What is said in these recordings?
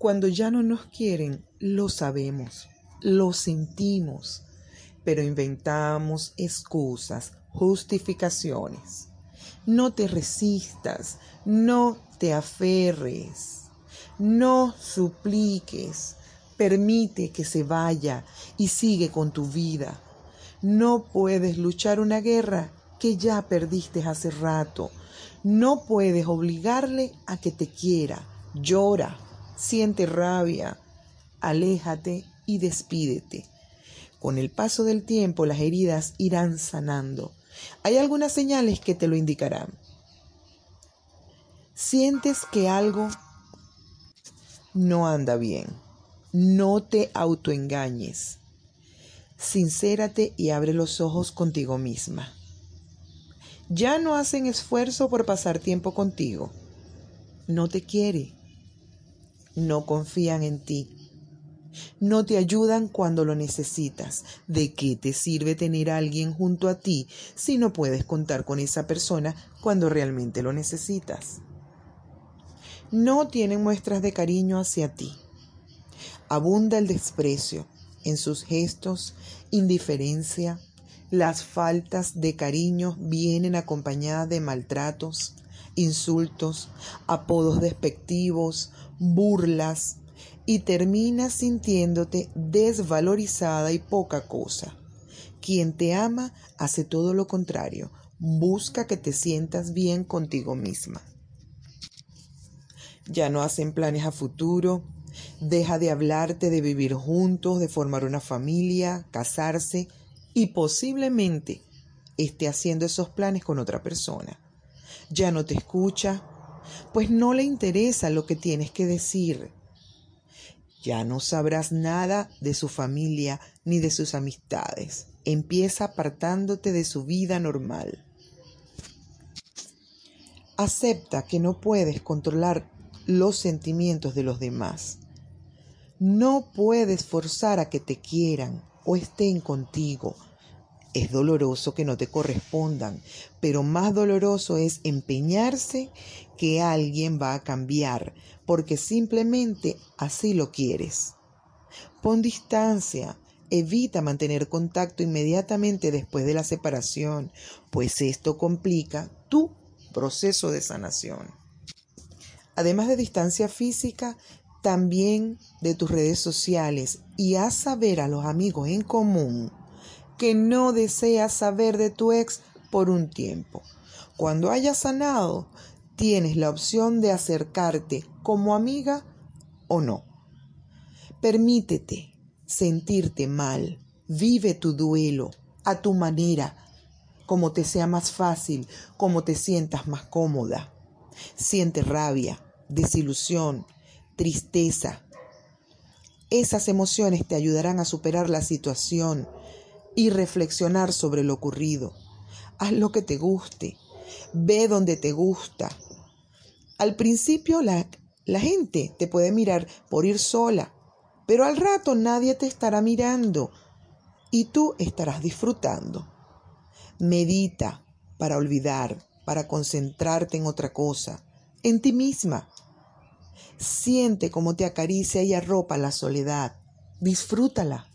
Cuando ya no nos quieren, lo sabemos, lo sentimos, pero inventamos excusas, justificaciones. No te resistas, no te aferres, no supliques, permite que se vaya y sigue con tu vida. No puedes luchar una guerra que ya perdiste hace rato. No puedes obligarle a que te quiera. Llora, siente rabia, aléjate y despídete. Con el paso del tiempo las heridas irán sanando. Hay algunas señales que te lo indicarán. Sientes que algo no anda bien. No te autoengañes. Sincérate y abre los ojos contigo misma. Ya no hacen esfuerzo por pasar tiempo contigo. No te quiere. No confían en ti. No te ayudan cuando lo necesitas. ¿De qué te sirve tener a alguien junto a ti si no puedes contar con esa persona cuando realmente lo necesitas? No tienen muestras de cariño hacia ti. Abunda el desprecio en sus gestos, indiferencia. Las faltas de cariño vienen acompañadas de maltratos, insultos, apodos despectivos, burlas, y terminas sintiéndote desvalorizada y poca cosa. Quien te ama hace todo lo contrario, busca que te sientas bien contigo misma. Ya no hacen planes a futuro, deja de hablarte de vivir juntos, de formar una familia, casarse y posiblemente esté haciendo esos planes con otra persona. Ya no te escucha, pues no le interesa lo que tienes que decir ya no sabrás nada de su familia ni de sus amistades. Empieza apartándote de su vida normal. Acepta que no puedes controlar los sentimientos de los demás. No puedes forzar a que te quieran o estén contigo. Es doloroso que no te correspondan, pero más doloroso es empeñarse que alguien va a cambiar porque simplemente así lo quieres. Pon distancia, evita mantener contacto inmediatamente después de la separación, pues esto complica tu proceso de sanación. Además de distancia física, también de tus redes sociales y haz saber a los amigos en común que no deseas saber de tu ex por un tiempo. Cuando hayas sanado, tienes la opción de acercarte como amiga o no. Permítete sentirte mal, vive tu duelo a tu manera, como te sea más fácil, como te sientas más cómoda. Siente rabia, desilusión, tristeza. Esas emociones te ayudarán a superar la situación y reflexionar sobre lo ocurrido. Haz lo que te guste, ve donde te gusta, al principio la, la gente te puede mirar por ir sola, pero al rato nadie te estará mirando y tú estarás disfrutando. Medita para olvidar, para concentrarte en otra cosa, en ti misma. Siente cómo te acaricia y arropa la soledad. Disfrútala.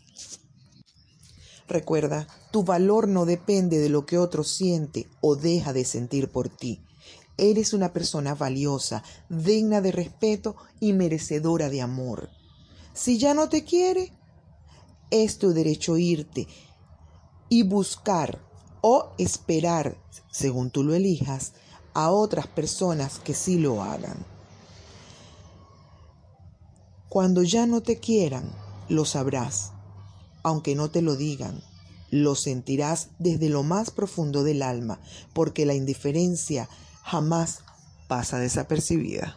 Recuerda, tu valor no depende de lo que otro siente o deja de sentir por ti. Eres una persona valiosa, digna de respeto y merecedora de amor. Si ya no te quiere, es tu derecho irte y buscar o esperar, según tú lo elijas, a otras personas que sí lo hagan. Cuando ya no te quieran, lo sabrás, aunque no te lo digan, lo sentirás desde lo más profundo del alma, porque la indiferencia jamás pasa desapercibida.